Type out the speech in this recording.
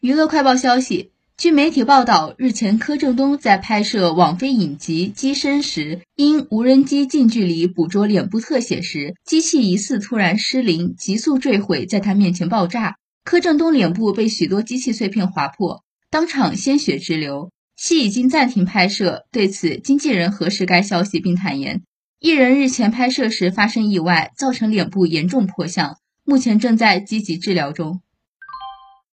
娱乐快报消息，据媒体报道，日前柯震东在拍摄网飞影集机身时，因无人机近距离捕捉脸部特写时，机器疑似突然失灵，急速坠毁在他面前爆炸。柯震东脸部被许多机器碎片划破，当场鲜血直流，戏已经暂停拍摄。对此，经纪人核实该消息并坦言，艺人日前拍摄时发生意外，造成脸部严重破相，目前正在积极治疗中。